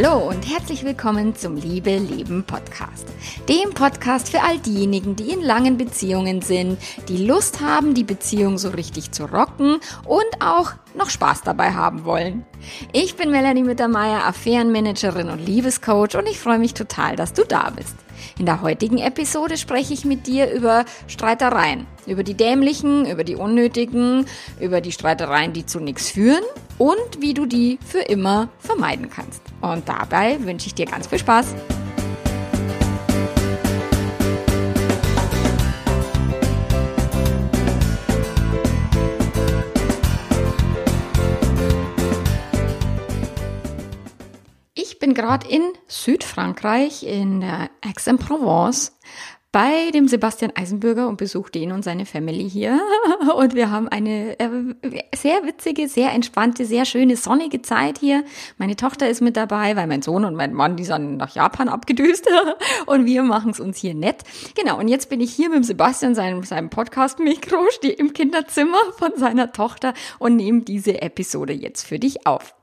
Hallo und herzlich willkommen zum Liebe Leben Podcast. Dem Podcast für all diejenigen, die in langen Beziehungen sind, die Lust haben, die Beziehung so richtig zu rocken und auch noch Spaß dabei haben wollen. Ich bin Melanie Mittermeier, Affärenmanagerin und Liebescoach und ich freue mich total, dass du da bist. In der heutigen Episode spreche ich mit dir über Streitereien. Über die dämlichen, über die unnötigen, über die Streitereien, die zu nichts führen und wie du die für immer vermeiden kannst. Und dabei wünsche ich dir ganz viel Spaß. Ich bin gerade in Südfrankreich, in Aix-en-Provence, bei dem Sebastian Eisenbürger und besuchte ihn und seine Family hier. Und wir haben eine äh, sehr witzige, sehr entspannte, sehr schöne, sonnige Zeit hier. Meine Tochter ist mit dabei, weil mein Sohn und mein Mann, die sind nach Japan abgedüst. Und wir machen es uns hier nett. Genau, und jetzt bin ich hier mit dem Sebastian, seinem, seinem Podcast-Mikro, stehe im Kinderzimmer von seiner Tochter und nehme diese Episode jetzt für dich auf.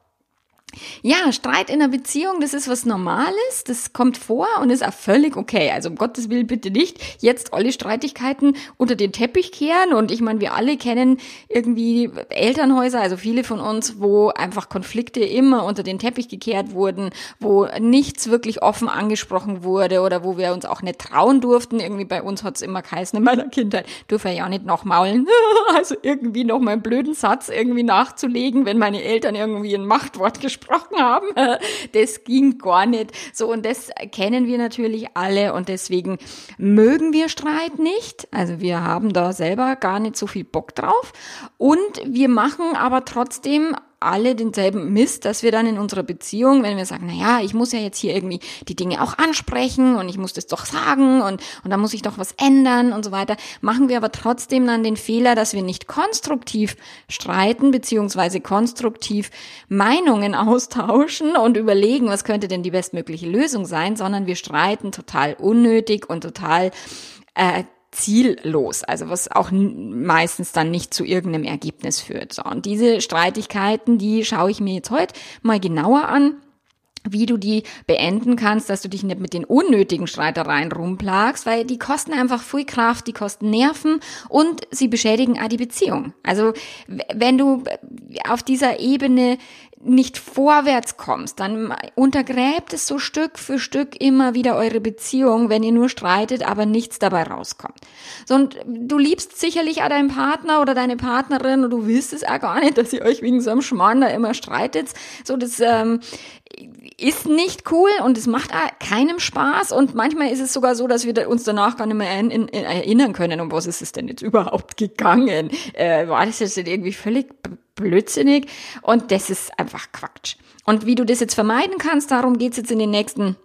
Ja, Streit in einer Beziehung, das ist was Normales, das kommt vor und ist auch völlig okay. Also um Gottes Willen bitte nicht jetzt alle Streitigkeiten unter den Teppich kehren. Und ich meine, wir alle kennen irgendwie Elternhäuser, also viele von uns, wo einfach Konflikte immer unter den Teppich gekehrt wurden, wo nichts wirklich offen angesprochen wurde oder wo wir uns auch nicht trauen durften. Irgendwie bei uns hat es immer geheißen in meiner Kindheit, dürfen ja nicht noch maulen. also irgendwie noch mal einen blöden Satz irgendwie nachzulegen, wenn meine Eltern irgendwie ein Machtwort gesprochen gesprochen haben. Das ging gar nicht. So, und das kennen wir natürlich alle und deswegen mögen wir Streit nicht. Also wir haben da selber gar nicht so viel Bock drauf. Und wir machen aber trotzdem alle denselben Mist, dass wir dann in unserer Beziehung, wenn wir sagen, na ich muss ja jetzt hier irgendwie die Dinge auch ansprechen und ich muss das doch sagen und, und da muss ich doch was ändern und so weiter, machen wir aber trotzdem dann den Fehler, dass wir nicht konstruktiv streiten, beziehungsweise konstruktiv Meinungen austauschen und überlegen, was könnte denn die bestmögliche Lösung sein, sondern wir streiten total unnötig und total äh, ziellos, also was auch meistens dann nicht zu irgendeinem Ergebnis führt. So, und diese Streitigkeiten, die schaue ich mir jetzt heute mal genauer an wie du die beenden kannst, dass du dich nicht mit den unnötigen Streitereien rumplagst, weil die kosten einfach viel Kraft, die kosten Nerven und sie beschädigen auch die Beziehung. Also wenn du auf dieser Ebene nicht vorwärts kommst, dann untergräbt es so Stück für Stück immer wieder eure Beziehung, wenn ihr nur streitet, aber nichts dabei rauskommt. So, und du liebst sicherlich auch deinen Partner oder deine Partnerin und du willst es auch gar nicht, dass ihr euch wegen so einem Schmarrn da immer streitet. So, das ähm, ist nicht cool und es macht keinem Spaß und manchmal ist es sogar so, dass wir uns danach gar nicht mehr erinnern können, um was ist es denn jetzt überhaupt gegangen. Äh, war das jetzt irgendwie völlig blödsinnig und das ist einfach Quatsch. Und wie du das jetzt vermeiden kannst, darum geht's jetzt in den nächsten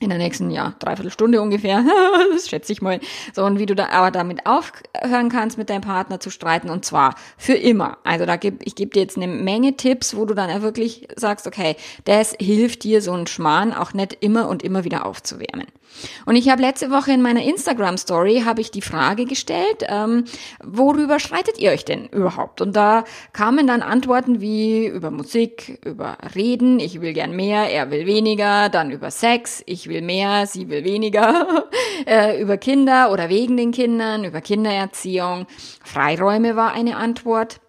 in der nächsten, ja, dreiviertel Stunde ungefähr, das schätze ich mal, so, und wie du da aber damit aufhören kannst, mit deinem Partner zu streiten, und zwar für immer. Also da gib, ich gebe dir jetzt eine Menge Tipps, wo du dann wirklich sagst, okay, das hilft dir, so einen Schmarrn auch nicht immer und immer wieder aufzuwärmen. Und ich habe letzte Woche in meiner Instagram-Story habe ich die Frage gestellt, ähm, worüber streitet ihr euch denn überhaupt? Und da kamen dann Antworten wie über Musik, über Reden, ich will gern mehr, er will weniger, dann über Sex, ich will mehr, sie will weniger, äh, über Kinder oder wegen den Kindern, über Kindererziehung. Freiräume war eine Antwort.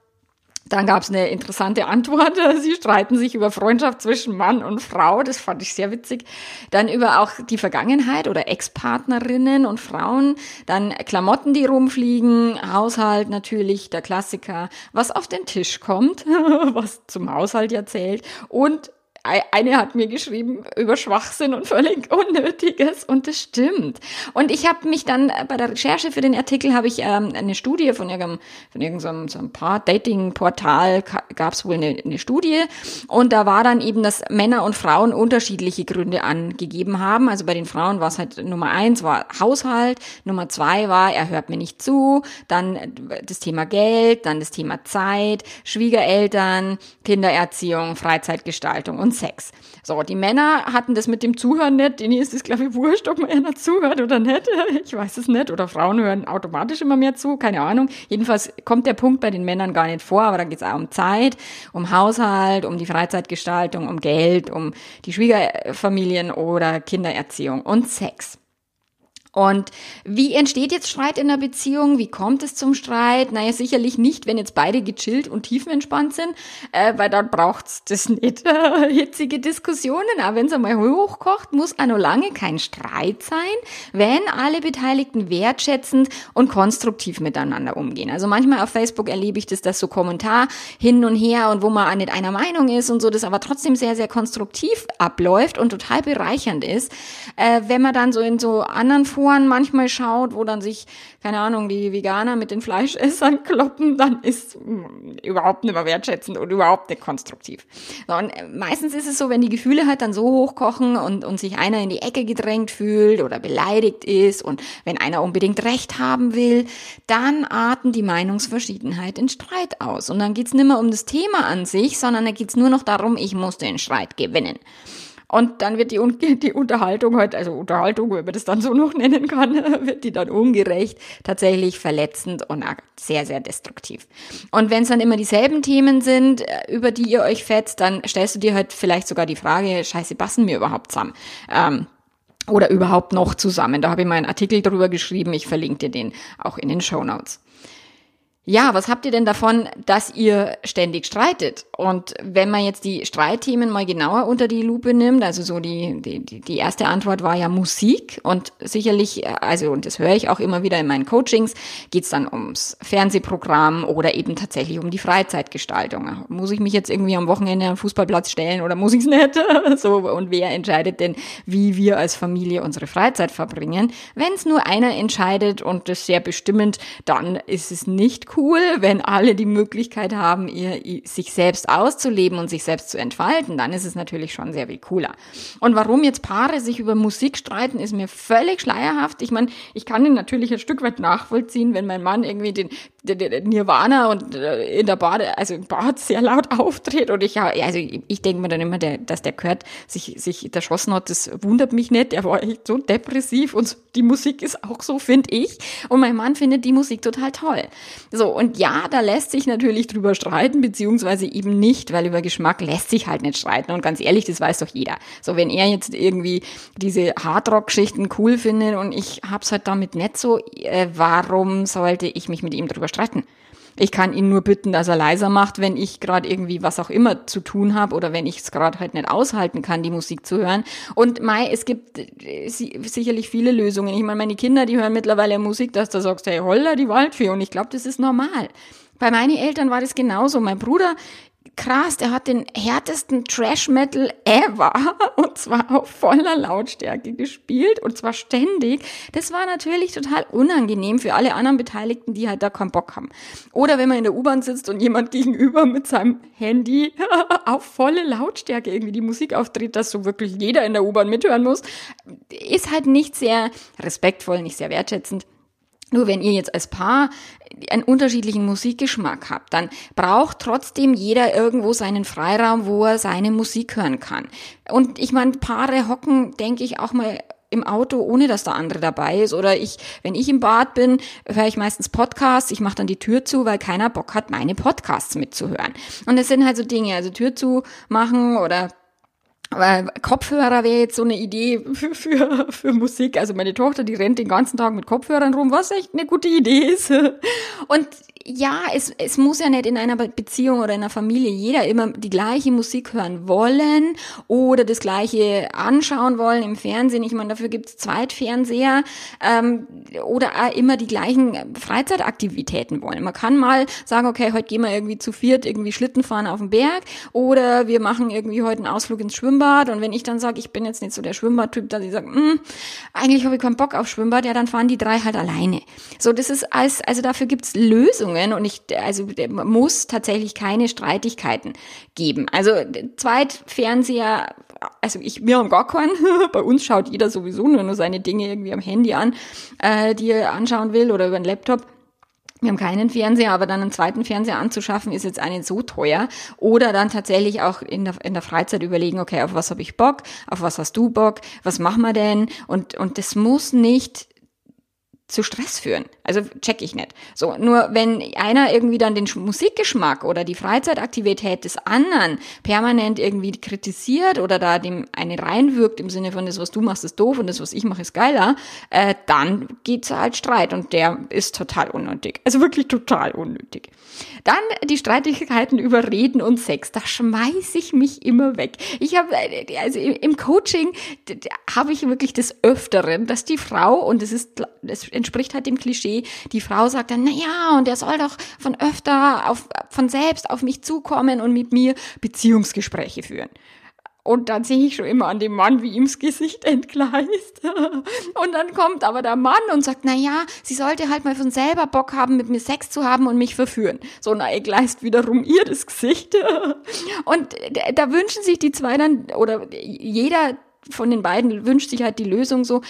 Dann gab es eine interessante Antwort. Sie streiten sich über Freundschaft zwischen Mann und Frau. Das fand ich sehr witzig. Dann über auch die Vergangenheit oder Ex-Partnerinnen und Frauen. Dann Klamotten, die rumfliegen. Haushalt natürlich, der Klassiker. Was auf den Tisch kommt, was zum Haushalt ja zählt. Und eine hat mir geschrieben über Schwachsinn und völlig Unnötiges und das stimmt. Und ich habe mich dann äh, bei der Recherche für den Artikel habe ich ähm, eine Studie von irgendeinem, von irgendeinem so ein paar Dating-Portal gab es wohl eine, eine Studie und da war dann eben, dass Männer und Frauen unterschiedliche Gründe angegeben haben. Also bei den Frauen war es halt Nummer eins war Haushalt, Nummer zwei war er hört mir nicht zu, dann das Thema Geld, dann das Thema Zeit, Schwiegereltern, Kindererziehung, Freizeitgestaltung und und Sex. So, die Männer hatten das mit dem Zuhören nicht. Denen ist es, glaube ich, wurscht, ob man einer zuhört oder nicht. Ich weiß es nicht. Oder Frauen hören automatisch immer mehr zu. Keine Ahnung. Jedenfalls kommt der Punkt bei den Männern gar nicht vor. Aber da geht es auch um Zeit, um Haushalt, um die Freizeitgestaltung, um Geld, um die Schwiegerfamilien oder Kindererziehung und Sex. Und wie entsteht jetzt Streit in der Beziehung? Wie kommt es zum Streit? Naja, sicherlich nicht, wenn jetzt beide gechillt und tiefenentspannt sind, äh, weil dann braucht's das nicht. Äh, hitzige Diskussionen. Aber wenn es einmal hochkocht, muss auch noch lange kein Streit sein, wenn alle Beteiligten wertschätzend und konstruktiv miteinander umgehen. Also manchmal auf Facebook erlebe ich das, dass so Kommentar hin und her und wo man auch nicht einer Meinung ist und so, das aber trotzdem sehr, sehr konstruktiv abläuft und total bereichernd ist. Äh, wenn man dann so in so anderen Foren manchmal schaut, wo dann sich, keine Ahnung, die Veganer mit den Fleischessern kloppen, dann ist überhaupt nicht mehr wertschätzend und überhaupt nicht konstruktiv. Und äh, meistens ist es so, wenn die Gefühle halt dann so hochkochen und, und sich einer in die Ecke gedrängt fühlt oder beleidigt ist und wenn einer unbedingt Recht haben will, dann arten die Meinungsverschiedenheit in Streit aus. Und dann geht's nicht mehr um das Thema an sich, sondern da geht's nur noch darum, ich muss den Streit gewinnen. Und dann wird die, die Unterhaltung halt, also Unterhaltung, wenn man das dann so noch nennen kann, wird die dann ungerecht, tatsächlich verletzend und sehr, sehr destruktiv. Und wenn es dann immer dieselben Themen sind, äh, über die ihr euch fetzt, dann stellst du dir halt vielleicht sogar die Frage, scheiße, passen wir überhaupt zusammen? Ähm, oder überhaupt noch zusammen. Da habe ich mal einen Artikel drüber geschrieben, ich verlinke dir den auch in den Show Notes. Ja, was habt ihr denn davon, dass ihr ständig streitet? Und wenn man jetzt die Streitthemen mal genauer unter die Lupe nimmt, also so die, die, die erste Antwort war ja Musik und sicherlich, also und das höre ich auch immer wieder in meinen Coachings, geht's dann ums Fernsehprogramm oder eben tatsächlich um die Freizeitgestaltung. Muss ich mich jetzt irgendwie am Wochenende am Fußballplatz stellen oder muss ich's nicht? so, und wer entscheidet denn, wie wir als Familie unsere Freizeit verbringen? Wenn es nur einer entscheidet und das sehr bestimmend, dann ist es nicht cool cool, wenn alle die Möglichkeit haben, ihr, sich selbst auszuleben und sich selbst zu entfalten, dann ist es natürlich schon sehr viel cooler. Und warum jetzt Paare sich über Musik streiten, ist mir völlig schleierhaft. Ich meine, ich kann ihn natürlich ein Stück weit nachvollziehen, wenn mein Mann irgendwie den, Nirvana und äh, in der Bade, also im Bad sehr laut auftritt und ich, also ich denke mir dann immer, der, dass der gehört, sich, sich erschossen hat, das wundert mich nicht. Der war echt so depressiv und die Musik ist auch so, finde ich. Und mein Mann findet die Musik total toll. So, und ja, da lässt sich natürlich drüber streiten, beziehungsweise eben nicht, weil über Geschmack lässt sich halt nicht streiten. Und ganz ehrlich, das weiß doch jeder. So, wenn er jetzt irgendwie diese Hardrock-Geschichten cool findet und ich hab's halt damit nicht so, äh, warum sollte ich mich mit ihm drüber streiten? Ich kann ihn nur bitten, dass er leiser macht, wenn ich gerade irgendwie was auch immer zu tun habe oder wenn ich es gerade halt nicht aushalten kann, die Musik zu hören. Und Mai, es gibt äh, sicherlich viele Lösungen. Ich meine, meine Kinder, die hören mittlerweile Musik, dass du sagst, hey, holla die Waldfee. Und ich glaube, das ist normal. Bei meinen Eltern war das genauso. Mein Bruder, krass, der hat den härtesten Trash-Metal ever und zwar auf voller Lautstärke gespielt und zwar ständig. Das war natürlich total unangenehm für alle anderen Beteiligten, die halt da keinen Bock haben. Oder wenn man in der U-Bahn sitzt und jemand gegenüber mit seinem Handy auf volle Lautstärke irgendwie die Musik auftritt, dass so wirklich jeder in der U-Bahn mithören muss, ist halt nicht sehr respektvoll, nicht sehr wertschätzend. Nur wenn ihr jetzt als Paar einen unterschiedlichen Musikgeschmack habt, dann braucht trotzdem jeder irgendwo seinen Freiraum, wo er seine Musik hören kann. Und ich meine, Paare hocken, denke ich, auch mal im Auto, ohne dass der andere dabei ist. Oder ich, wenn ich im Bad bin, höre ich meistens Podcasts. Ich mache dann die Tür zu, weil keiner Bock hat, meine Podcasts mitzuhören. Und das sind halt so Dinge, also Tür zu machen oder Kopfhörer wäre jetzt so eine Idee für, für, für Musik. Also meine Tochter, die rennt den ganzen Tag mit Kopfhörern rum, was echt eine gute Idee ist. Und ja, es, es muss ja nicht in einer Beziehung oder in einer Familie jeder immer die gleiche Musik hören wollen oder das gleiche anschauen wollen im Fernsehen. Ich meine, dafür gibt's Zweitfernseher ähm, oder immer die gleichen Freizeitaktivitäten wollen. Man kann mal sagen, okay, heute gehen wir irgendwie zu viert irgendwie Schlitten fahren auf den Berg oder wir machen irgendwie heute einen Ausflug ins Schwimmbad und wenn ich dann sage, ich bin jetzt nicht so der Schwimmbadtyp, dass ich sage, hm, eigentlich habe ich keinen Bock auf Schwimmbad, ja, dann fahren die drei halt alleine. So, das ist als, also dafür gibt's Lösungen und ich, also muss tatsächlich keine Streitigkeiten geben. Also Zweitfernseher, also ich, wir haben gar keinen. Bei uns schaut jeder sowieso nur, nur seine Dinge irgendwie am Handy an, äh, die er anschauen will oder über den Laptop. Wir haben keinen Fernseher, aber dann einen zweiten Fernseher anzuschaffen, ist jetzt einen so teuer. Oder dann tatsächlich auch in der, in der Freizeit überlegen, okay, auf was habe ich Bock, auf was hast du Bock, was machen wir denn? Und, und das muss nicht zu Stress führen. Also check ich nicht. So, nur wenn einer irgendwie dann den Musikgeschmack oder die Freizeitaktivität des anderen permanent irgendwie kritisiert oder da dem eine reinwirkt im Sinne von das, was du machst, ist doof und das, was ich mache, ist geiler, äh, dann geht's halt Streit und der ist total unnötig. Also wirklich total unnötig. Dann die Streitigkeiten über Reden und Sex. Da schmeiß ich mich immer weg. Ich habe also im Coaching habe ich wirklich des Öfteren, dass die Frau und es ist es entspricht halt dem Klischee. Die Frau sagt dann, na ja, und er soll doch von öfter auf, von selbst auf mich zukommen und mit mir Beziehungsgespräche führen. Und dann sehe ich schon immer an dem Mann, wie ihm das Gesicht entgleist. Und dann kommt aber der Mann und sagt, na ja, sie sollte halt mal von selber Bock haben, mit mir Sex zu haben und mich verführen. So, na, entgleist wiederum ihr das Gesicht. Und da wünschen sich die zwei dann, oder jeder von den beiden wünscht sich halt die Lösung so,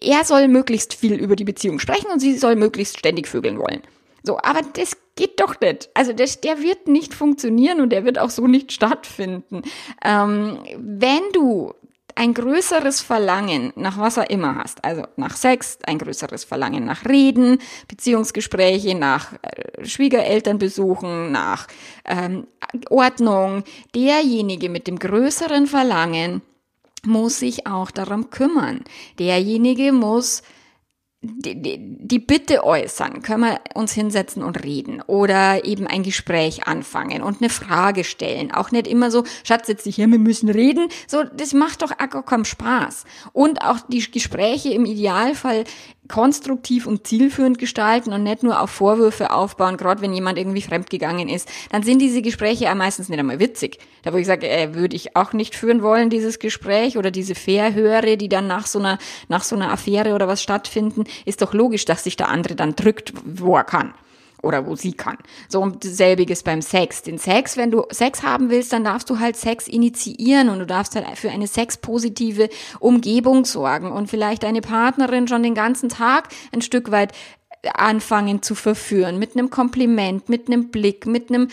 er soll möglichst viel über die Beziehung sprechen und sie soll möglichst ständig vögeln wollen. So, aber das geht doch nicht. Also das, der wird nicht funktionieren und der wird auch so nicht stattfinden. Ähm, wenn du ein größeres Verlangen nach was auch immer hast, also nach Sex, ein größeres Verlangen nach Reden, Beziehungsgespräche, nach äh, Schwiegerelternbesuchen, nach ähm, Ordnung, derjenige mit dem größeren Verlangen muss sich auch darum kümmern. Derjenige muss die, die, die Bitte äußern, können wir uns hinsetzen und reden oder eben ein Gespräch anfangen und eine Frage stellen. Auch nicht immer so, Schatz, setz dich hier, wir müssen reden. So, das macht doch auch keinen Spaß. Und auch die Gespräche im Idealfall konstruktiv und zielführend gestalten und nicht nur auf Vorwürfe aufbauen, gerade wenn jemand irgendwie fremdgegangen ist, dann sind diese Gespräche ja meistens nicht einmal witzig. Da wo ich sage, äh, würde ich auch nicht führen wollen, dieses Gespräch oder diese Verhöre, die dann nach so einer, nach so einer Affäre oder was stattfinden, ist doch logisch, dass sich der andere dann drückt, wo er kann oder wo sie kann. So und selbiges beim Sex. Den Sex, wenn du Sex haben willst, dann darfst du halt Sex initiieren und du darfst halt für eine sexpositive Umgebung sorgen und vielleicht deine Partnerin schon den ganzen Tag ein Stück weit anfangen zu verführen mit einem Kompliment, mit einem Blick, mit einem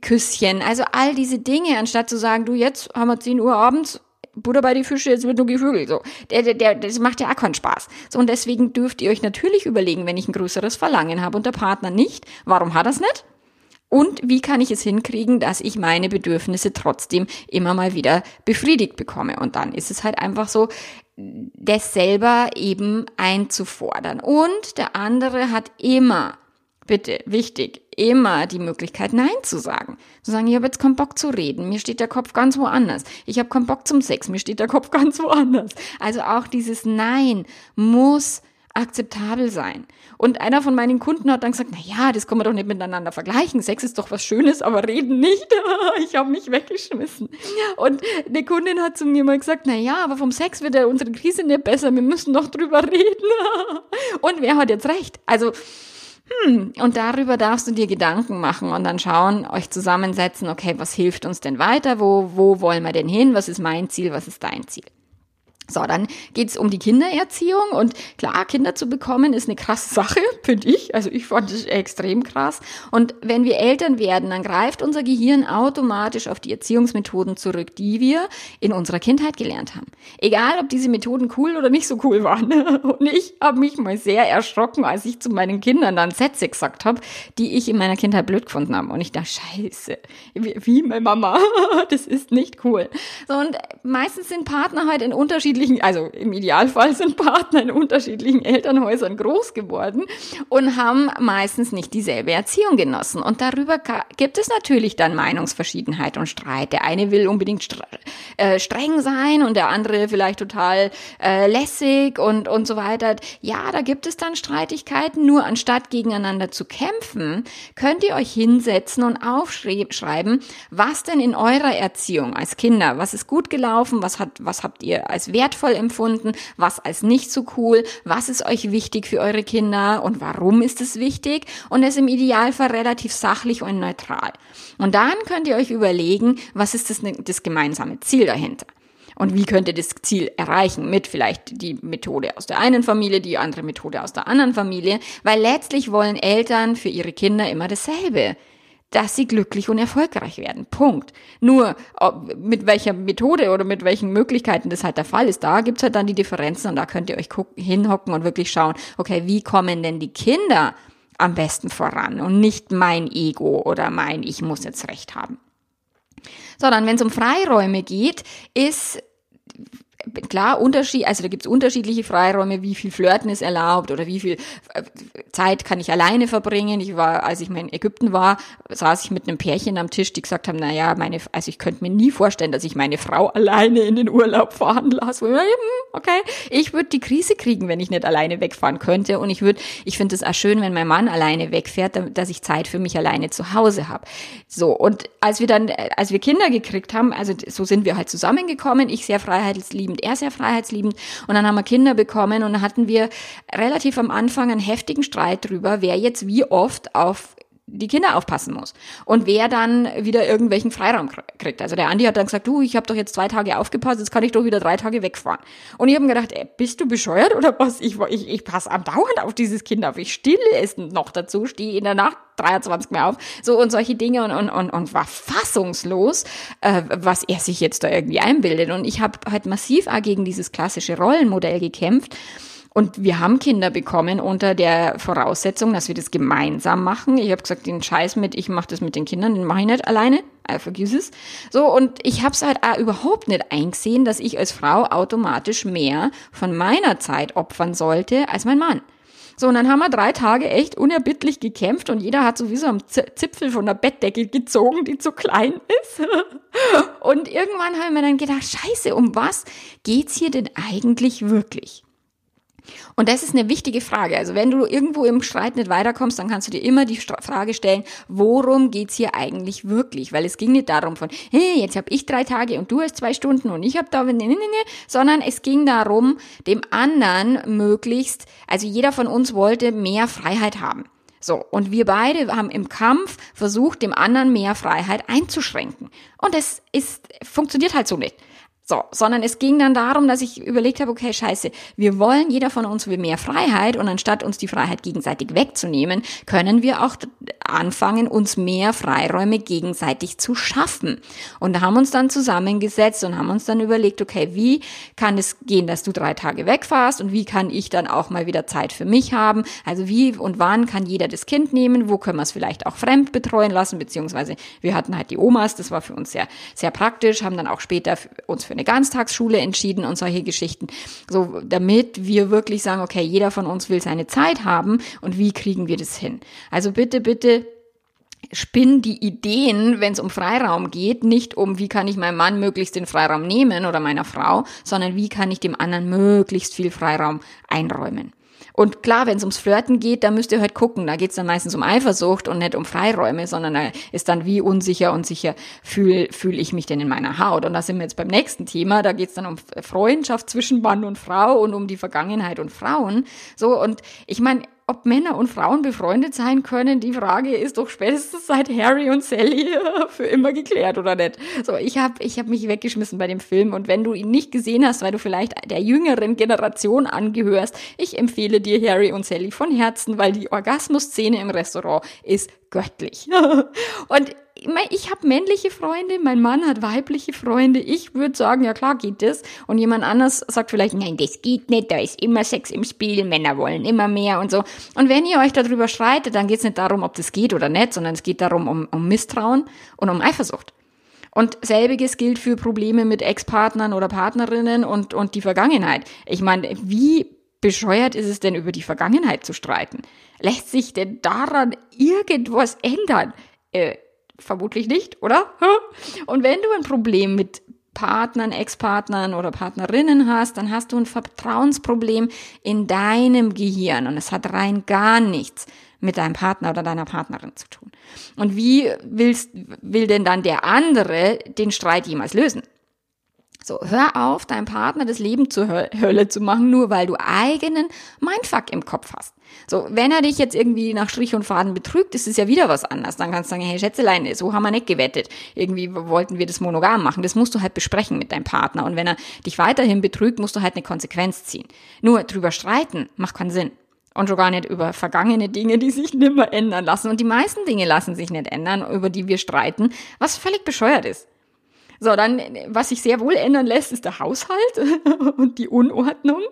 Küsschen. Also all diese Dinge, anstatt zu sagen, du jetzt haben wir 10 Uhr abends Butter bei die Fische, jetzt wird nur gevögelt. So, der, der, der, das macht ja auch keinen Spaß. So, und deswegen dürft ihr euch natürlich überlegen, wenn ich ein größeres Verlangen habe und der Partner nicht, warum hat er nicht? Und wie kann ich es hinkriegen, dass ich meine Bedürfnisse trotzdem immer mal wieder befriedigt bekomme? Und dann ist es halt einfach so, das selber eben einzufordern. Und der andere hat immer bitte, wichtig, immer die Möglichkeit, Nein zu sagen. Zu sagen, ich habe jetzt keinen Bock zu reden, mir steht der Kopf ganz woanders. Ich habe keinen Bock zum Sex, mir steht der Kopf ganz woanders. Also auch dieses Nein muss akzeptabel sein. Und einer von meinen Kunden hat dann gesagt, na ja, das kann man doch nicht miteinander vergleichen. Sex ist doch was Schönes, aber reden nicht. ich habe mich weggeschmissen. Und eine Kundin hat zu mir mal gesagt, na ja, aber vom Sex wird ja unsere Krise nicht besser. Wir müssen doch drüber reden. Und wer hat jetzt recht? Also, hm, und darüber darfst du dir Gedanken machen und dann schauen, euch zusammensetzen, okay, was hilft uns denn weiter? Wo, wo wollen wir denn hin? Was ist mein Ziel? Was ist dein Ziel? So, dann geht's um die Kindererziehung und klar, Kinder zu bekommen ist eine krasse Sache, finde ich. Also ich fand das extrem krass. Und wenn wir Eltern werden, dann greift unser Gehirn automatisch auf die Erziehungsmethoden zurück, die wir in unserer Kindheit gelernt haben. Egal, ob diese Methoden cool oder nicht so cool waren. Und ich habe mich mal sehr erschrocken, als ich zu meinen Kindern dann Sätze gesagt habe, die ich in meiner Kindheit blöd gefunden habe. Und ich dachte, scheiße, wie, wie meine Mama, das ist nicht cool. So, und meistens sind Partner halt in unterschiedlichen unterschiedlichen, also im Idealfall sind Partner in unterschiedlichen Elternhäusern groß geworden und haben meistens nicht dieselbe Erziehung genossen. Und darüber gibt es natürlich dann Meinungsverschiedenheit und Streit. Der eine will unbedingt äh, streng sein und der andere vielleicht total äh, lässig und, und so weiter. Ja, da gibt es dann Streitigkeiten, nur anstatt gegeneinander zu kämpfen, könnt ihr euch hinsetzen und aufschreiben, was denn in eurer Erziehung als Kinder, was ist gut gelaufen, was hat, was habt ihr als Wert wertvoll empfunden, was als nicht so cool, was ist euch wichtig für eure Kinder und warum ist es wichtig und es im Idealfall relativ sachlich und neutral. Und dann könnt ihr euch überlegen, was ist das, das gemeinsame Ziel dahinter. Und wie könnt ihr das Ziel erreichen? Mit vielleicht die Methode aus der einen Familie, die andere Methode aus der anderen Familie. Weil letztlich wollen Eltern für ihre Kinder immer dasselbe dass sie glücklich und erfolgreich werden. Punkt. Nur mit welcher Methode oder mit welchen Möglichkeiten das halt der Fall ist, da gibt's halt dann die Differenzen und da könnt ihr euch hinhocken und wirklich schauen, okay, wie kommen denn die Kinder am besten voran und nicht mein Ego oder mein Ich muss jetzt recht haben. So, dann wenn es um Freiräume geht, ist klar, Unterschied, also da gibt's unterschiedliche Freiräume, wie viel Flirten ist erlaubt oder wie viel äh, Zeit kann ich alleine verbringen. Ich war, als ich in Ägypten war, saß ich mit einem Pärchen am Tisch, die gesagt haben, na ja, meine, also ich könnte mir nie vorstellen, dass ich meine Frau alleine in den Urlaub fahren lasse. Hm, okay, ich würde die Krise kriegen, wenn ich nicht alleine wegfahren könnte. Und ich würde, ich finde es auch schön, wenn mein Mann alleine wegfährt, dass ich Zeit für mich alleine zu Hause habe. So, und als wir dann, äh, als wir Kinder gekriegt haben, also so sind wir halt zusammengekommen, ich sehr freiheitsliebend freiheitsliebend, er sehr freiheitsliebend. Und dann haben wir Kinder bekommen und dann hatten wir relativ am Anfang einen heftigen Streit drüber, wer jetzt wie oft auf die Kinder aufpassen muss und wer dann wieder irgendwelchen Freiraum kriegt. Also der Andi hat dann gesagt, du, ich habe doch jetzt zwei Tage aufgepasst, jetzt kann ich doch wieder drei Tage wegfahren. Und ich habe mir gedacht, ey, bist du bescheuert oder was? Ich, ich, ich passe andauernd auf dieses Kind auf. Ich stille es noch dazu, stehe in der Nacht 23 mehr auf. So und solche Dinge und, und, und, und war fassungslos, äh, was er sich jetzt da irgendwie einbildet. Und ich habe halt massiv auch gegen dieses klassische Rollenmodell gekämpft und wir haben Kinder bekommen unter der Voraussetzung, dass wir das gemeinsam machen. Ich habe gesagt, den Scheiß mit, ich mache das mit den Kindern, den mache ich nicht alleine. I vergiss es. So, und ich habe es halt auch überhaupt nicht eingesehen, dass ich als Frau automatisch mehr von meiner Zeit opfern sollte als mein Mann. So, und dann haben wir drei Tage echt unerbittlich gekämpft und jeder hat sowieso am Zipfel von der Bettdecke gezogen, die zu klein ist. und irgendwann haben wir dann gedacht, scheiße, um was geht's hier denn eigentlich wirklich? Und das ist eine wichtige Frage. Also wenn du irgendwo im Streit nicht weiterkommst, dann kannst du dir immer die Frage stellen, worum geht's hier eigentlich wirklich? Weil es ging nicht darum von, hey, jetzt habe ich drei Tage und du hast zwei Stunden und ich habe da, ne, ne, ne, sondern es ging darum, dem anderen möglichst, also jeder von uns wollte mehr Freiheit haben. So, und wir beide haben im Kampf versucht, dem anderen mehr Freiheit einzuschränken. Und es ist, funktioniert halt so nicht. So, sondern es ging dann darum, dass ich überlegt habe, okay, scheiße, wir wollen, jeder von uns will mehr Freiheit und anstatt uns die Freiheit gegenseitig wegzunehmen, können wir auch anfangen, uns mehr Freiräume gegenseitig zu schaffen. Und haben uns dann zusammengesetzt und haben uns dann überlegt, okay, wie kann es gehen, dass du drei Tage wegfährst und wie kann ich dann auch mal wieder Zeit für mich haben? Also wie und wann kann jeder das Kind nehmen? Wo können wir es vielleicht auch fremd betreuen lassen? Beziehungsweise wir hatten halt die Omas, das war für uns sehr, sehr praktisch, haben dann auch später uns für für eine Ganztagsschule entschieden und solche Geschichten. So, damit wir wirklich sagen, okay, jeder von uns will seine Zeit haben und wie kriegen wir das hin? Also bitte, bitte spinn die Ideen, wenn es um Freiraum geht, nicht um, wie kann ich meinem Mann möglichst den Freiraum nehmen oder meiner Frau, sondern wie kann ich dem anderen möglichst viel Freiraum einräumen. Und klar, wenn es ums Flirten geht, da müsst ihr halt gucken. Da geht es dann meistens um Eifersucht und nicht um Freiräume, sondern da ist dann wie unsicher und sicher fühle fühl ich mich denn in meiner Haut. Und da sind wir jetzt beim nächsten Thema. Da geht es dann um Freundschaft zwischen Mann und Frau und um die Vergangenheit und Frauen. So, und ich meine, ob Männer und Frauen befreundet sein können, die Frage ist doch spätestens seit Harry und Sally für immer geklärt oder nicht. So, ich habe ich hab mich weggeschmissen bei dem Film und wenn du ihn nicht gesehen hast, weil du vielleicht der jüngeren Generation angehörst, ich empfehle dir Harry und Sally von Herzen, weil die Orgasmusszene im Restaurant ist göttlich. und ich habe männliche Freunde, mein Mann hat weibliche Freunde. Ich würde sagen, ja klar geht das. Und jemand anders sagt vielleicht, nein, das geht nicht, da ist immer Sex im Spiel, Männer wollen immer mehr und so. Und wenn ihr euch darüber streitet, dann geht es nicht darum, ob das geht oder nicht, sondern es geht darum, um, um Misstrauen und um Eifersucht. Und selbiges gilt für Probleme mit Ex-Partnern oder Partnerinnen und, und die Vergangenheit. Ich meine, wie bescheuert ist es denn, über die Vergangenheit zu streiten? Lässt sich denn daran irgendwas ändern? Äh, vermutlich nicht, oder? Und wenn du ein Problem mit Partnern, Ex-Partnern oder Partnerinnen hast, dann hast du ein Vertrauensproblem in deinem Gehirn und es hat rein gar nichts mit deinem Partner oder deiner Partnerin zu tun. Und wie willst, will denn dann der andere den Streit jemals lösen? So, hör auf, deinem Partner das Leben zur Hölle zu machen, nur weil du eigenen Mindfuck im Kopf hast. So, wenn er dich jetzt irgendwie nach Strich und Faden betrügt, ist es ja wieder was anderes. Dann kannst du sagen, hey Schätzelein, so haben wir nicht gewettet. Irgendwie wollten wir das monogam machen. Das musst du halt besprechen mit deinem Partner. Und wenn er dich weiterhin betrügt, musst du halt eine Konsequenz ziehen. Nur drüber streiten macht keinen Sinn. Und schon gar nicht über vergangene Dinge, die sich nimmer ändern lassen. Und die meisten Dinge lassen sich nicht ändern, über die wir streiten, was völlig bescheuert ist. So, dann, was sich sehr wohl ändern lässt, ist der Haushalt und die Unordnung.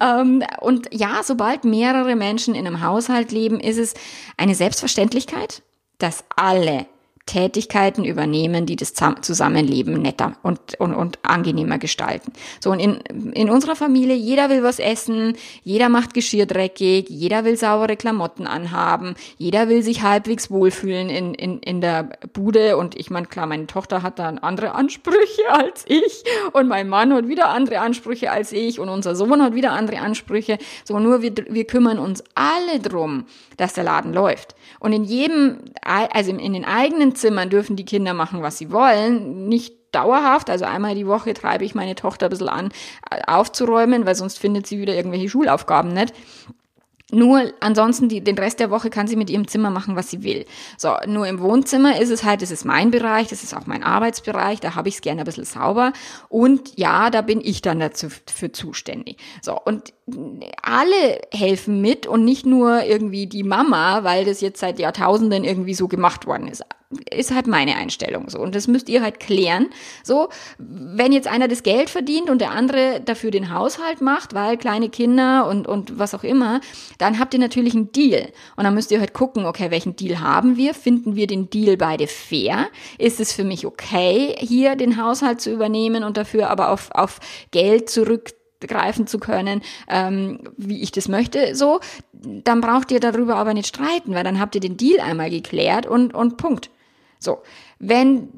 Ähm, und ja, sobald mehrere Menschen in einem Haushalt leben, ist es eine Selbstverständlichkeit, dass alle Tätigkeiten übernehmen, die das Zusammenleben netter und, und, und angenehmer gestalten. So, und in, in unserer Familie, jeder will was essen, jeder macht Geschirr dreckig, jeder will saubere Klamotten anhaben, jeder will sich halbwegs wohlfühlen in, in, in der Bude. Und ich meine, klar, meine Tochter hat dann andere Ansprüche als ich und mein Mann hat wieder andere Ansprüche als ich und unser Sohn hat wieder andere Ansprüche. So, nur wir, wir kümmern uns alle drum, dass der Laden läuft. Und in jedem, also in den eigenen Zimmern dürfen die Kinder machen, was sie wollen, nicht dauerhaft. Also einmal die Woche treibe ich meine Tochter ein bisschen an, aufzuräumen, weil sonst findet sie wieder irgendwelche Schulaufgaben nicht. Nur ansonsten die, den Rest der Woche kann sie mit ihrem Zimmer machen, was sie will. So, nur im Wohnzimmer ist es halt, das ist mein Bereich, das ist auch mein Arbeitsbereich, da habe ich es gerne ein bisschen sauber. Und ja, da bin ich dann dazu für zuständig. So, und alle helfen mit und nicht nur irgendwie die Mama, weil das jetzt seit Jahrtausenden irgendwie so gemacht worden ist ist halt meine Einstellung so. Und das müsst ihr halt klären. So, wenn jetzt einer das Geld verdient und der andere dafür den Haushalt macht, weil kleine Kinder und, und was auch immer, dann habt ihr natürlich einen Deal. Und dann müsst ihr halt gucken, okay, welchen Deal haben wir? Finden wir den Deal beide fair? Ist es für mich okay, hier den Haushalt zu übernehmen und dafür aber auf, auf Geld zurück greifen zu können, ähm, wie ich das möchte, so, dann braucht ihr darüber aber nicht streiten, weil dann habt ihr den Deal einmal geklärt und, und Punkt. So, wenn,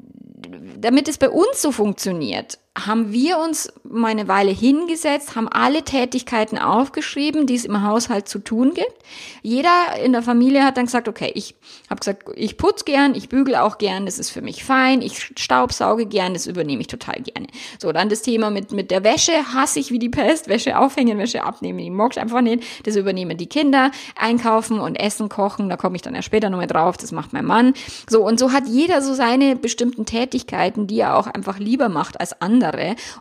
damit es bei uns so funktioniert, haben wir uns mal eine Weile hingesetzt, haben alle Tätigkeiten aufgeschrieben, die es im Haushalt zu tun gibt. Jeder in der Familie hat dann gesagt, okay, ich habe gesagt, ich putze gern, ich bügel auch gern, das ist für mich fein, ich staubsauge gern, das übernehme ich total gerne. So, dann das Thema mit, mit der Wäsche, hasse ich wie die Pest, Wäsche aufhängen, Wäsche abnehmen, die mag ich einfach nicht, das übernehmen die Kinder, einkaufen und essen, kochen, da komme ich dann ja später nochmal drauf, das macht mein Mann. So, und so hat jeder so seine bestimmten Tätigkeiten, die er auch einfach lieber macht als andere.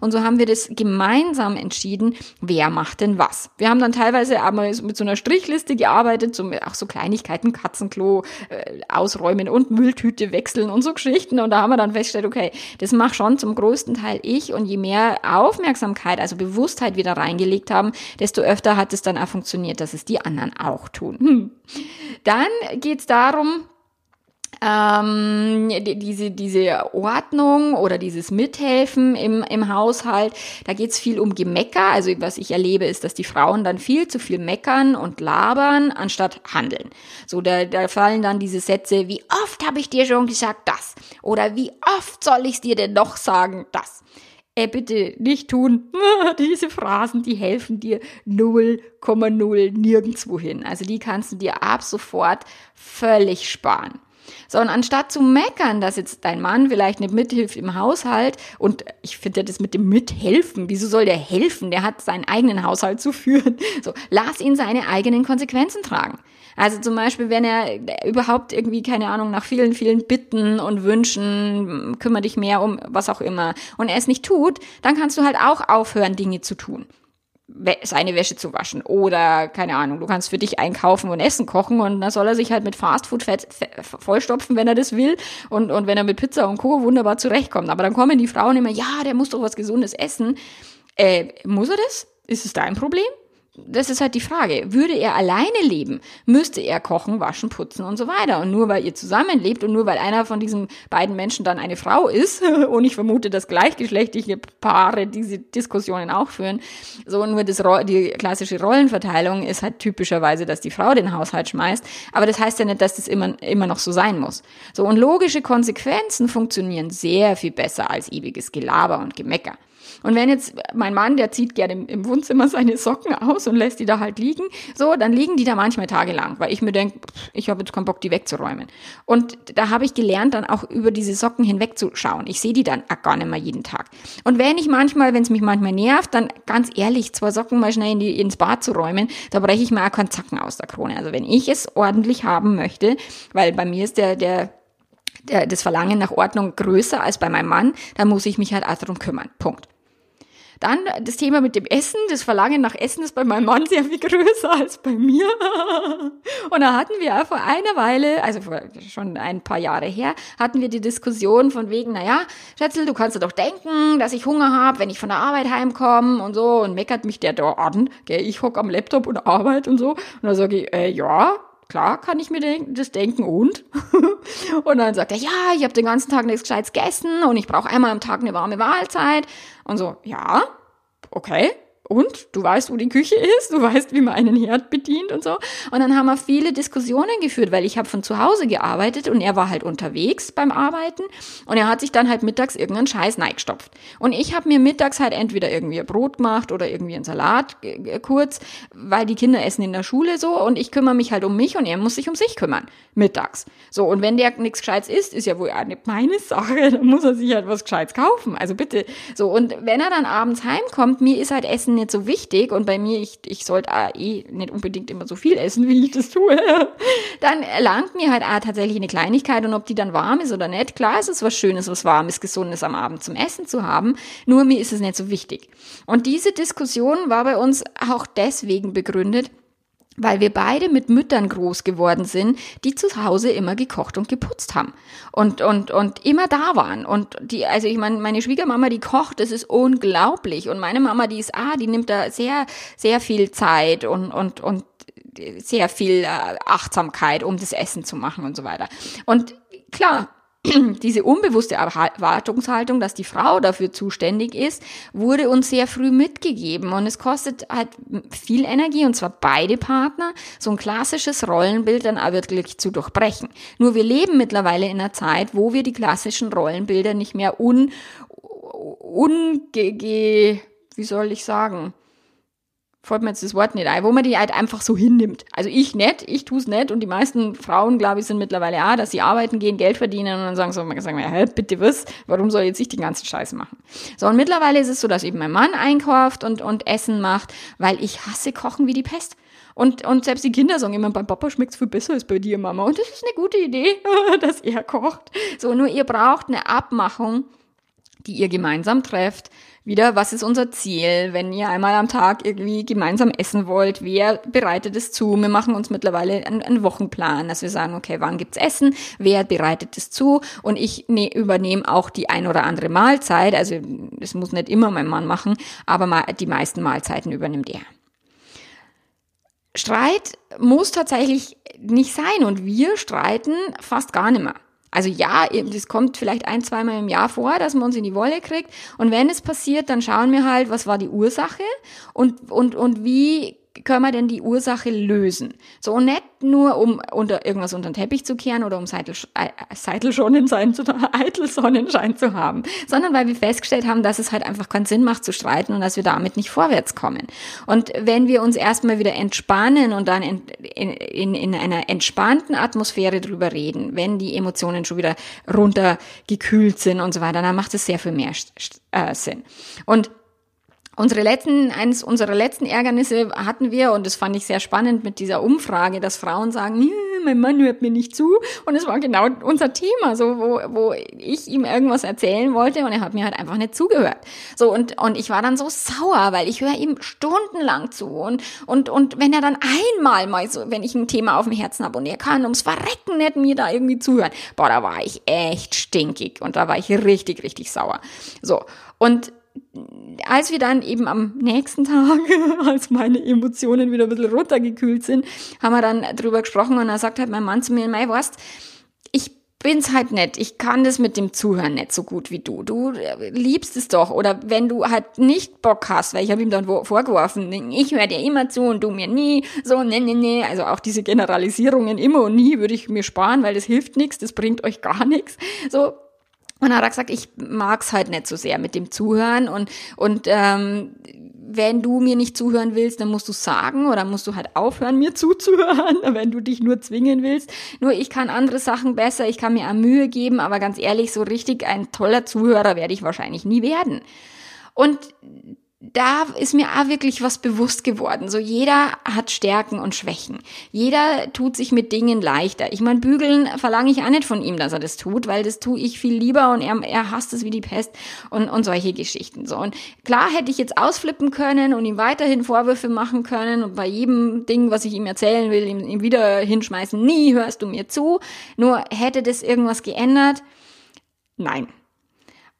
Und so haben wir das gemeinsam entschieden, wer macht denn was. Wir haben dann teilweise einmal mit so einer Strichliste gearbeitet, so auch so Kleinigkeiten, Katzenklo äh, ausräumen und Mülltüte wechseln und so Geschichten. Und da haben wir dann festgestellt, okay, das macht schon zum größten Teil ich. Und je mehr Aufmerksamkeit, also Bewusstheit wir da reingelegt haben, desto öfter hat es dann auch funktioniert, dass es die anderen auch tun. Hm. Dann geht's darum, ähm, diese, diese Ordnung oder dieses Mithelfen im, im Haushalt, da geht's viel um Gemecker. Also was ich erlebe, ist, dass die Frauen dann viel zu viel meckern und labern, anstatt handeln. So, da, da fallen dann diese Sätze, wie oft habe ich dir schon gesagt das? Oder wie oft soll ich's dir denn noch sagen das? Äh, bitte nicht tun. Diese Phrasen, die helfen dir 0,0 nirgendwo hin. Also die kannst du dir ab sofort völlig sparen. So, und anstatt zu meckern, dass jetzt dein Mann vielleicht nicht mithilft im Haushalt, und ich finde ja das mit dem Mithelfen, wieso soll der helfen? Der hat seinen eigenen Haushalt zu führen. So, lass ihn seine eigenen Konsequenzen tragen. Also zum Beispiel, wenn er überhaupt irgendwie, keine Ahnung, nach vielen, vielen Bitten und Wünschen, kümmere dich mehr um was auch immer, und er es nicht tut, dann kannst du halt auch aufhören, Dinge zu tun seine Wäsche zu waschen oder keine Ahnung, du kannst für dich einkaufen und Essen kochen und dann soll er sich halt mit Fastfood vollstopfen, wenn er das will und, und wenn er mit Pizza und Co. wunderbar zurechtkommt. Aber dann kommen die Frauen immer, ja, der muss doch was Gesundes essen. Äh, muss er das? Ist es dein Problem? Das ist halt die Frage. Würde er alleine leben, müsste er kochen, waschen, putzen und so weiter. Und nur weil ihr zusammenlebt und nur weil einer von diesen beiden Menschen dann eine Frau ist, und ich vermute, dass gleichgeschlechtliche Paare diese Diskussionen auch führen, so nur das, die klassische Rollenverteilung ist halt typischerweise, dass die Frau den Haushalt schmeißt. Aber das heißt ja nicht, dass das immer, immer noch so sein muss. So, und logische Konsequenzen funktionieren sehr viel besser als ewiges Gelaber und Gemecker. Und wenn jetzt mein Mann, der zieht gerne im, im Wohnzimmer seine Socken aus und lässt die da halt liegen, so, dann liegen die da manchmal tagelang, weil ich mir denke, ich habe jetzt keinen Bock, die wegzuräumen. Und da habe ich gelernt, dann auch über diese Socken hinwegzuschauen. Ich sehe die dann gar nicht mehr jeden Tag. Und wenn ich manchmal, wenn es mich manchmal nervt, dann ganz ehrlich, zwei Socken mal schnell in die, ins Bad zu räumen, da breche ich mir auch keinen Zacken aus der Krone. Also wenn ich es ordentlich haben möchte, weil bei mir ist der der, das Verlangen nach Ordnung größer als bei meinem Mann, dann muss ich mich halt auch darum kümmern. Punkt. Dann das Thema mit dem Essen. Das Verlangen nach Essen ist bei meinem Mann sehr viel größer als bei mir. Und da hatten wir vor einer Weile, also vor schon ein paar Jahre her, hatten wir die Diskussion von wegen, naja, Schätzel, du kannst dir doch denken, dass ich Hunger habe, wenn ich von der Arbeit heimkomme und so. Und meckert mich der da an. Gell, ich hock am Laptop und arbeite und so. Und dann sage ich, äh, ja, klar kann ich mir das denken und? und dann sagt er, ja, ich habe den ganzen Tag nichts Gescheites gegessen und ich brauche einmal am Tag eine warme Mahlzeit. Und so, ja, okay und du weißt, wo die Küche ist, du weißt, wie man einen Herd bedient und so. Und dann haben wir viele Diskussionen geführt, weil ich habe von zu Hause gearbeitet und er war halt unterwegs beim Arbeiten und er hat sich dann halt mittags irgendeinen Scheiß neigestopft. Und ich habe mir mittags halt entweder irgendwie ein Brot gemacht oder irgendwie einen Salat kurz, weil die Kinder essen in der Schule so und ich kümmere mich halt um mich und er muss sich um sich kümmern, mittags. So, und wenn der nichts Gescheites isst, ist ja wohl nicht meine Sache, dann muss er sich halt was Gescheites kaufen. Also bitte. So, und wenn er dann abends heimkommt, mir ist halt Essen nicht so wichtig und bei mir, ich, ich sollte eh nicht unbedingt immer so viel essen, wie ich das tue, dann erlangt mir halt auch tatsächlich eine Kleinigkeit und ob die dann warm ist oder nicht, klar ist es was Schönes, was Warmes, Gesundes am Abend zum Essen zu haben, nur mir ist es nicht so wichtig. Und diese Diskussion war bei uns auch deswegen begründet, weil wir beide mit Müttern groß geworden sind, die zu Hause immer gekocht und geputzt haben. Und und und immer da waren. Und die also ich meine meine Schwiegermama die kocht, das ist unglaublich. Und meine Mama die ist ah, die nimmt da sehr sehr viel Zeit und und und sehr viel äh, Achtsamkeit, um das Essen zu machen und so weiter. Und klar, diese unbewusste Erwartungshaltung, dass die Frau dafür zuständig ist, wurde uns sehr früh mitgegeben und es kostet halt viel Energie und zwar beide Partner, so ein klassisches Rollenbild dann auch wirklich zu durchbrechen. Nur wir leben mittlerweile in einer Zeit, wo wir die klassischen Rollenbilder nicht mehr un, unge, wie soll ich sagen, fällt mir jetzt das Wort nicht ein, wo man die halt einfach so hinnimmt. Also ich nicht, ich tue es nicht und die meisten Frauen, glaube ich, sind mittlerweile auch, dass sie arbeiten gehen, Geld verdienen und dann sagen so, sagen wir, hä, bitte was, warum soll jetzt ich den ganzen Scheiß machen? So, und mittlerweile ist es so, dass eben mein Mann einkauft und, und Essen macht, weil ich hasse Kochen wie die Pest. Und, und selbst die Kinder sagen immer, beim Papa schmeckt's viel besser als bei dir, Mama. Und das ist eine gute Idee, dass er kocht. So, nur ihr braucht eine Abmachung, die ihr gemeinsam trefft, wieder, was ist unser Ziel, wenn ihr einmal am Tag irgendwie gemeinsam essen wollt, wer bereitet es zu? Wir machen uns mittlerweile einen, einen Wochenplan, dass wir sagen, okay, wann gibt's Essen, wer bereitet es zu und ich ne, übernehme auch die ein oder andere Mahlzeit, also das muss nicht immer mein Mann machen, aber die meisten Mahlzeiten übernimmt er. Streit muss tatsächlich nicht sein und wir streiten fast gar nicht mehr. Also ja, das kommt vielleicht ein, zweimal im Jahr vor, dass man uns in die Wolle kriegt. Und wenn es passiert, dann schauen wir halt, was war die Ursache und, und, und wie können wir denn die Ursache lösen? So und nicht nur, um unter irgendwas unter den Teppich zu kehren oder um Seitel, äh, Seitelsonnenschein zu, Eitelsonnenschein zu haben, sondern weil wir festgestellt haben, dass es halt einfach keinen Sinn macht zu streiten und dass wir damit nicht vorwärts kommen. Und wenn wir uns erstmal wieder entspannen und dann in, in, in, in einer entspannten Atmosphäre drüber reden, wenn die Emotionen schon wieder runtergekühlt sind und so weiter, dann macht es sehr viel mehr äh, Sinn. Und Unsere letzten, eines unserer letzten Ärgernisse hatten wir, und das fand ich sehr spannend mit dieser Umfrage, dass Frauen sagen, mein Mann hört mir nicht zu. Und es war genau unser Thema, so, wo, wo ich ihm irgendwas erzählen wollte und er hat mir halt einfach nicht zugehört. So, und, und ich war dann so sauer, weil ich höre ihm stundenlang zu. Und, und, und wenn er dann einmal mal so, wenn ich ein Thema auf dem Herzen habe und er kann ums Verrecken nicht mir da irgendwie zuhören, boah, da war ich echt stinkig und da war ich richtig, richtig sauer. So. Und als wir dann eben am nächsten Tag, als meine Emotionen wieder ein bisschen runtergekühlt sind, haben wir dann drüber gesprochen und dann sagt halt mein Mann zu mir, mei, weißt, ich bin's halt nicht. Ich kann das mit dem Zuhören nicht so gut wie du. Du liebst es doch. Oder wenn du halt nicht Bock hast, weil ich habe ihm dann vorgeworfen, ich höre dir immer zu und du mir nie. So, ne, ne, ne. Also auch diese Generalisierungen immer und nie würde ich mir sparen, weil das hilft nichts, das bringt euch gar nichts. So, Und er hat gesagt, ich mag's halt nicht so sehr mit dem Zuhören und, und ähm, wenn du mir nicht zuhören willst, dann musst du sagen oder musst du halt aufhören, mir zuzuhören, wenn du dich nur zwingen willst. Nur ich kann andere Sachen besser, ich kann mir auch Mühe geben, aber ganz ehrlich, so richtig ein toller Zuhörer werde ich wahrscheinlich nie werden. Und da ist mir auch wirklich was bewusst geworden. So jeder hat Stärken und Schwächen. Jeder tut sich mit Dingen leichter. Ich meine, bügeln verlange ich auch nicht von ihm, dass er das tut, weil das tue ich viel lieber und er, er hasst es wie die Pest und, und solche Geschichten. So und klar hätte ich jetzt ausflippen können und ihm weiterhin Vorwürfe machen können und bei jedem Ding, was ich ihm erzählen will, ihm, ihm wieder hinschmeißen. Nie hörst du mir zu. Nur hätte das irgendwas geändert? Nein.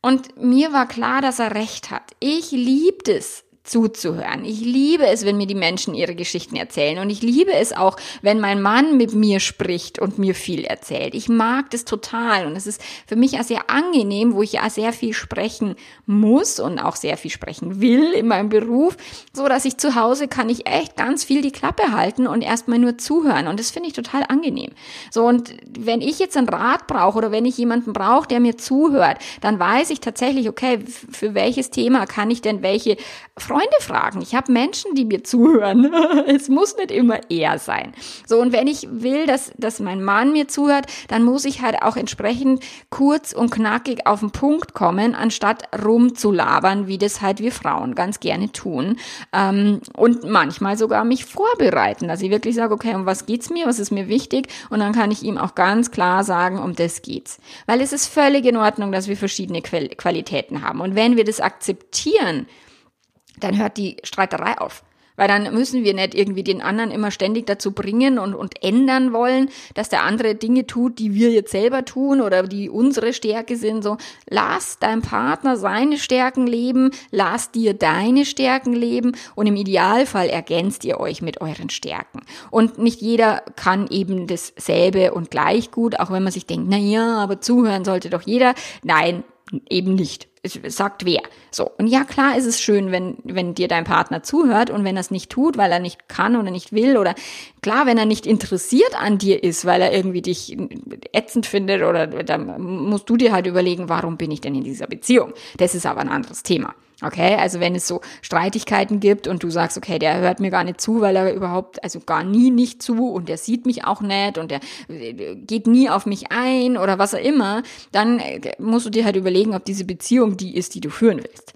Und mir war klar, dass er recht hat. Ich liebte es, zuzuhören. Ich liebe es, wenn mir die Menschen ihre Geschichten erzählen und ich liebe es auch, wenn mein Mann mit mir spricht und mir viel erzählt. Ich mag das total und es ist für mich auch sehr angenehm, wo ich ja sehr viel sprechen muss und auch sehr viel sprechen will in meinem Beruf, so dass ich zu Hause kann ich echt ganz viel die Klappe halten und erstmal nur zuhören und das finde ich total angenehm. So und wenn ich jetzt einen Rat brauche oder wenn ich jemanden brauche, der mir zuhört, dann weiß ich tatsächlich, okay, für welches Thema kann ich denn welche Freunde Freunde fragen. Ich habe Menschen, die mir zuhören. es muss nicht immer er sein. So, und wenn ich will, dass, dass mein Mann mir zuhört, dann muss ich halt auch entsprechend kurz und knackig auf den Punkt kommen, anstatt rumzulabern, wie das halt wir Frauen ganz gerne tun. Ähm, und manchmal sogar mich vorbereiten, dass ich wirklich sage, okay, um was geht's mir, was ist mir wichtig? Und dann kann ich ihm auch ganz klar sagen, um das geht's. Weil es ist völlig in Ordnung, dass wir verschiedene Qualitäten haben. Und wenn wir das akzeptieren, dann hört die Streiterei auf. Weil dann müssen wir nicht irgendwie den anderen immer ständig dazu bringen und, und ändern wollen, dass der andere Dinge tut, die wir jetzt selber tun oder die unsere Stärke sind. So, lass deinem Partner seine Stärken leben, lass dir deine Stärken leben und im Idealfall ergänzt ihr euch mit euren Stärken. Und nicht jeder kann eben dasselbe und gleich gut, auch wenn man sich denkt, na ja, aber zuhören sollte doch jeder. Nein, eben nicht. Es sagt wer. So. Und ja, klar ist es schön, wenn, wenn dir dein Partner zuhört und wenn er es nicht tut, weil er nicht kann oder nicht will oder klar, wenn er nicht interessiert an dir ist, weil er irgendwie dich ätzend findet oder dann musst du dir halt überlegen, warum bin ich denn in dieser Beziehung? Das ist aber ein anderes Thema. Okay, also wenn es so Streitigkeiten gibt und du sagst, okay, der hört mir gar nicht zu, weil er überhaupt, also gar nie nicht zu und der sieht mich auch nicht und der äh, geht nie auf mich ein oder was auch immer, dann äh, musst du dir halt überlegen, ob diese Beziehung die ist, die du führen willst.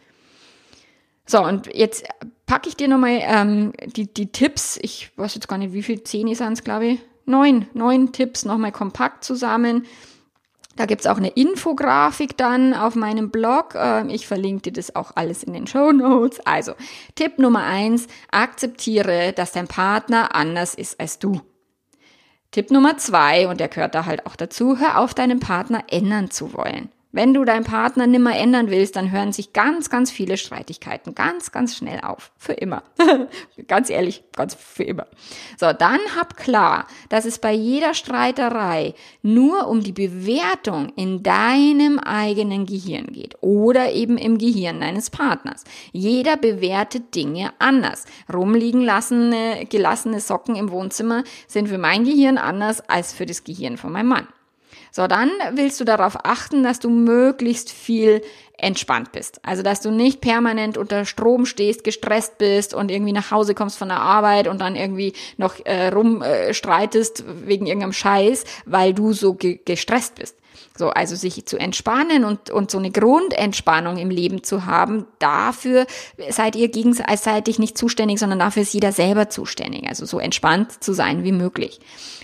So, und jetzt packe ich dir nochmal ähm, die, die Tipps, ich weiß jetzt gar nicht, wie viel, zehn ist es, glaube ich, neun, neun Tipps nochmal kompakt zusammen, da gibt's auch eine Infografik dann auf meinem Blog. Ähm, ich verlinke dir das auch alles in den Show Notes. Also, Tipp Nummer eins, akzeptiere, dass dein Partner anders ist als du. Tipp Nummer zwei, und der gehört da halt auch dazu, hör auf, deinen Partner ändern zu wollen. Wenn du deinen Partner nimmer ändern willst, dann hören sich ganz, ganz viele Streitigkeiten ganz, ganz schnell auf. Für immer. ganz ehrlich, ganz für immer. So, dann hab klar, dass es bei jeder Streiterei nur um die Bewertung in deinem eigenen Gehirn geht oder eben im Gehirn deines Partners. Jeder bewertet Dinge anders. Rumliegen lassene, gelassene Socken im Wohnzimmer sind für mein Gehirn anders als für das Gehirn von meinem Mann. So, dann willst du darauf achten, dass du möglichst viel entspannt bist. Also, dass du nicht permanent unter Strom stehst, gestresst bist und irgendwie nach Hause kommst von der Arbeit und dann irgendwie noch äh, rumstreitest äh, wegen irgendeinem Scheiß, weil du so ge gestresst bist. So, also sich zu entspannen und, und so eine Grundentspannung im Leben zu haben, dafür seid ihr gegenseitig nicht zuständig, sondern dafür ist jeder selber zuständig. Also so entspannt zu sein wie möglich.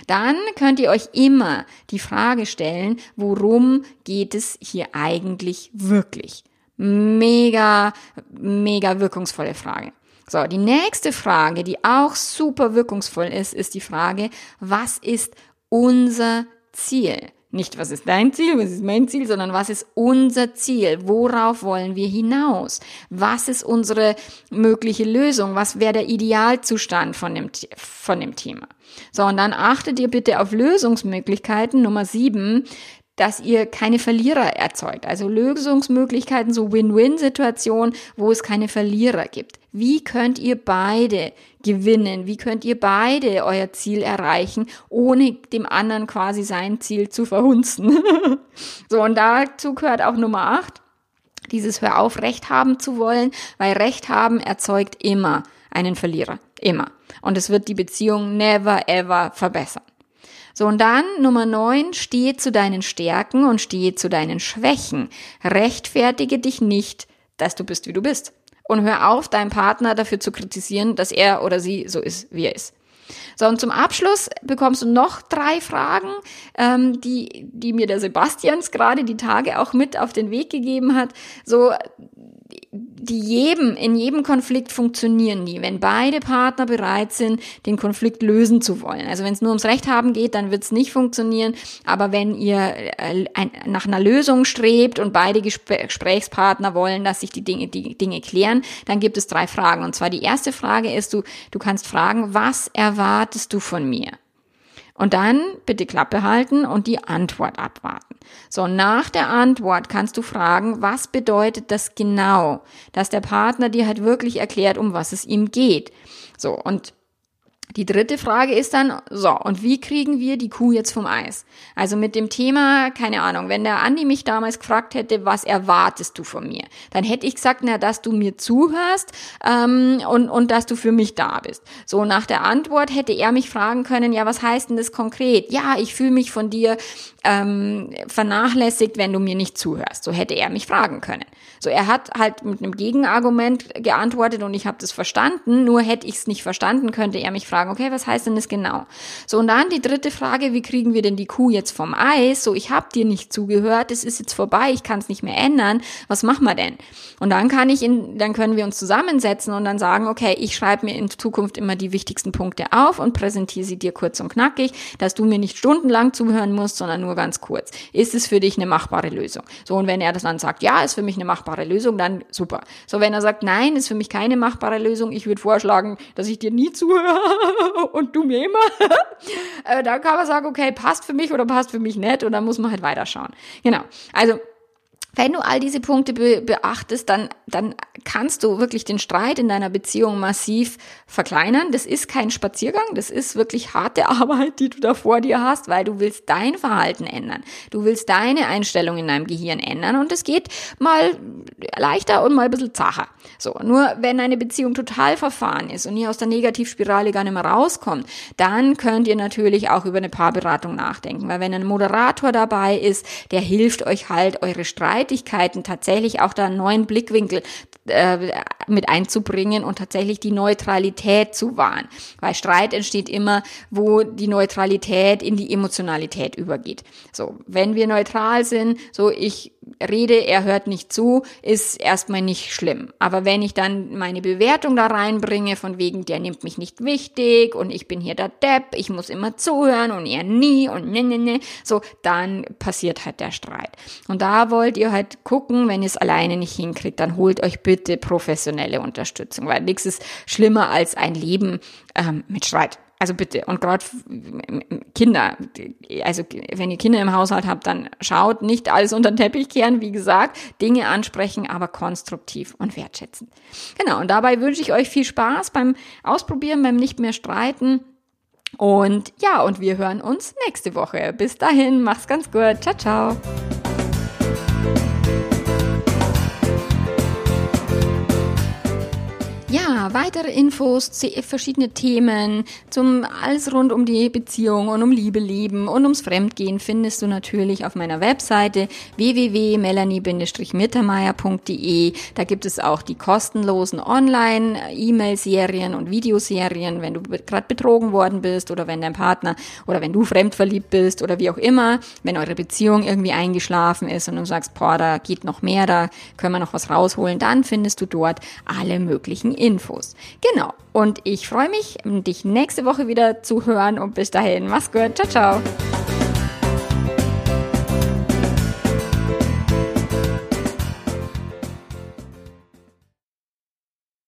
Dann könnt ihr euch immer die Frage stellen, worum geht es hier eigentlich wirklich? Mega, mega wirkungsvolle Frage. So, die nächste Frage, die auch super wirkungsvoll ist, ist die Frage, was ist unser Ziel? Nicht, was ist dein Ziel, was ist mein Ziel, sondern was ist unser Ziel? Worauf wollen wir hinaus? Was ist unsere mögliche Lösung? Was wäre der Idealzustand von dem, von dem Thema? So, und dann achtet ihr bitte auf Lösungsmöglichkeiten. Nummer sieben, dass ihr keine Verlierer erzeugt. Also Lösungsmöglichkeiten, so Win-Win-Situationen, wo es keine Verlierer gibt. Wie könnt ihr beide gewinnen? Wie könnt ihr beide euer Ziel erreichen, ohne dem anderen quasi sein Ziel zu verhunzen? so, und dazu gehört auch Nummer acht, dieses Hör auf, Recht haben zu wollen, weil Recht haben erzeugt immer einen Verlierer. Immer. Und es wird die Beziehung never ever verbessern. So, und dann Nummer neun, stehe zu deinen Stärken und stehe zu deinen Schwächen. Rechtfertige dich nicht, dass du bist, wie du bist. Und hör auf, deinen Partner dafür zu kritisieren, dass er oder sie so ist, wie er ist. So, und zum Abschluss bekommst du noch drei Fragen, ähm, die, die mir der Sebastians gerade die Tage auch mit auf den Weg gegeben hat. So, die jedem, in jedem Konflikt funktionieren die, wenn beide Partner bereit sind, den Konflikt lösen zu wollen. Also wenn es nur ums Recht haben geht, dann wird es nicht funktionieren. Aber wenn ihr äh, ein, nach einer Lösung strebt und beide Gesprächspartner wollen, dass sich die Dinge, die Dinge klären, dann gibt es drei Fragen. Und zwar die erste Frage ist, du, du kannst fragen, was erwartest du von mir? Und dann bitte Klappe halten und die Antwort abwarten. So, nach der Antwort kannst du fragen, was bedeutet das genau? Dass der Partner dir halt wirklich erklärt, um was es ihm geht. So, und die dritte Frage ist dann, so, und wie kriegen wir die Kuh jetzt vom Eis? Also mit dem Thema, keine Ahnung, wenn der Andi mich damals gefragt hätte, was erwartest du von mir? Dann hätte ich gesagt, na, dass du mir zuhörst ähm, und, und dass du für mich da bist. So, nach der Antwort hätte er mich fragen können, ja, was heißt denn das konkret? Ja, ich fühle mich von dir ähm, vernachlässigt, wenn du mir nicht zuhörst. So hätte er mich fragen können. So, er hat halt mit einem Gegenargument geantwortet und ich habe das verstanden, nur hätte ich es nicht verstanden, könnte er mich fragen, okay, was heißt denn das genau? So, und dann die dritte Frage, wie kriegen wir denn die Kuh jetzt vom Eis? So, ich habe dir nicht zugehört, es ist jetzt vorbei, ich kann es nicht mehr ändern, was machen wir denn? Und dann kann ich in, dann können wir uns zusammensetzen und dann sagen, okay, ich schreibe mir in Zukunft immer die wichtigsten Punkte auf und präsentiere sie dir kurz und knackig, dass du mir nicht stundenlang zuhören musst, sondern nur ganz kurz. Ist es für dich eine machbare Lösung? So, und wenn er das dann sagt, ja, ist für mich eine machbare Lösung, dann super. So, wenn er sagt, nein, ist für mich keine machbare Lösung, ich würde vorschlagen, dass ich dir nie zuhöre und du mir immer, äh, dann kann man sagen, okay, passt für mich oder passt für mich nicht und dann muss man halt weiterschauen. Genau. Also, wenn du all diese Punkte be beachtest, dann, dann kannst du wirklich den Streit in deiner Beziehung massiv verkleinern. Das ist kein Spaziergang, das ist wirklich harte Arbeit, die du da vor dir hast, weil du willst dein Verhalten ändern. Du willst deine Einstellung in deinem Gehirn ändern und es geht mal leichter und mal ein bisschen zacher. So, nur wenn eine Beziehung total verfahren ist und ihr aus der Negativspirale gar nicht mehr rauskommt, dann könnt ihr natürlich auch über eine Paarberatung nachdenken, weil wenn ein Moderator dabei ist, der hilft euch halt, eure Streit Streitigkeiten tatsächlich auch da einen neuen Blickwinkel äh, mit einzubringen und tatsächlich die Neutralität zu wahren. Weil Streit entsteht immer, wo die Neutralität in die Emotionalität übergeht. So, wenn wir neutral sind, so ich rede, er hört nicht zu, ist erstmal nicht schlimm. Aber wenn ich dann meine Bewertung da reinbringe, von wegen, der nimmt mich nicht wichtig und ich bin hier der Depp, ich muss immer zuhören und er nie und ne, ne, ne, so, dann passiert halt der Streit. Und da wollt ihr halt gucken, wenn ihr es alleine nicht hinkriegt, dann holt euch bitte professionelle Unterstützung, weil nichts ist schlimmer als ein Leben ähm, mit Streit. Also bitte. Und gerade Kinder, also wenn ihr Kinder im Haushalt habt, dann schaut, nicht alles unter den Teppich kehren, wie gesagt, Dinge ansprechen, aber konstruktiv und wertschätzend. Genau, und dabei wünsche ich euch viel Spaß beim Ausprobieren, beim nicht mehr streiten. Und ja, und wir hören uns nächste Woche. Bis dahin, mach's ganz gut. Ciao, ciao. Weitere Infos, verschiedene Themen zum alles rund um die Beziehung und um Liebe leben und ums Fremdgehen findest du natürlich auf meiner Webseite www.melanie-mittermeier.de. Da gibt es auch die kostenlosen Online-E-Mail-Serien und Videoserien, wenn du gerade betrogen worden bist oder wenn dein Partner oder wenn du fremdverliebt bist oder wie auch immer, wenn eure Beziehung irgendwie eingeschlafen ist und du sagst, boah, da geht noch mehr, da können wir noch was rausholen, dann findest du dort alle möglichen. Infos. Genau. Und ich freue mich, dich nächste Woche wieder zu hören und bis dahin, mach's gut. Ciao, ciao.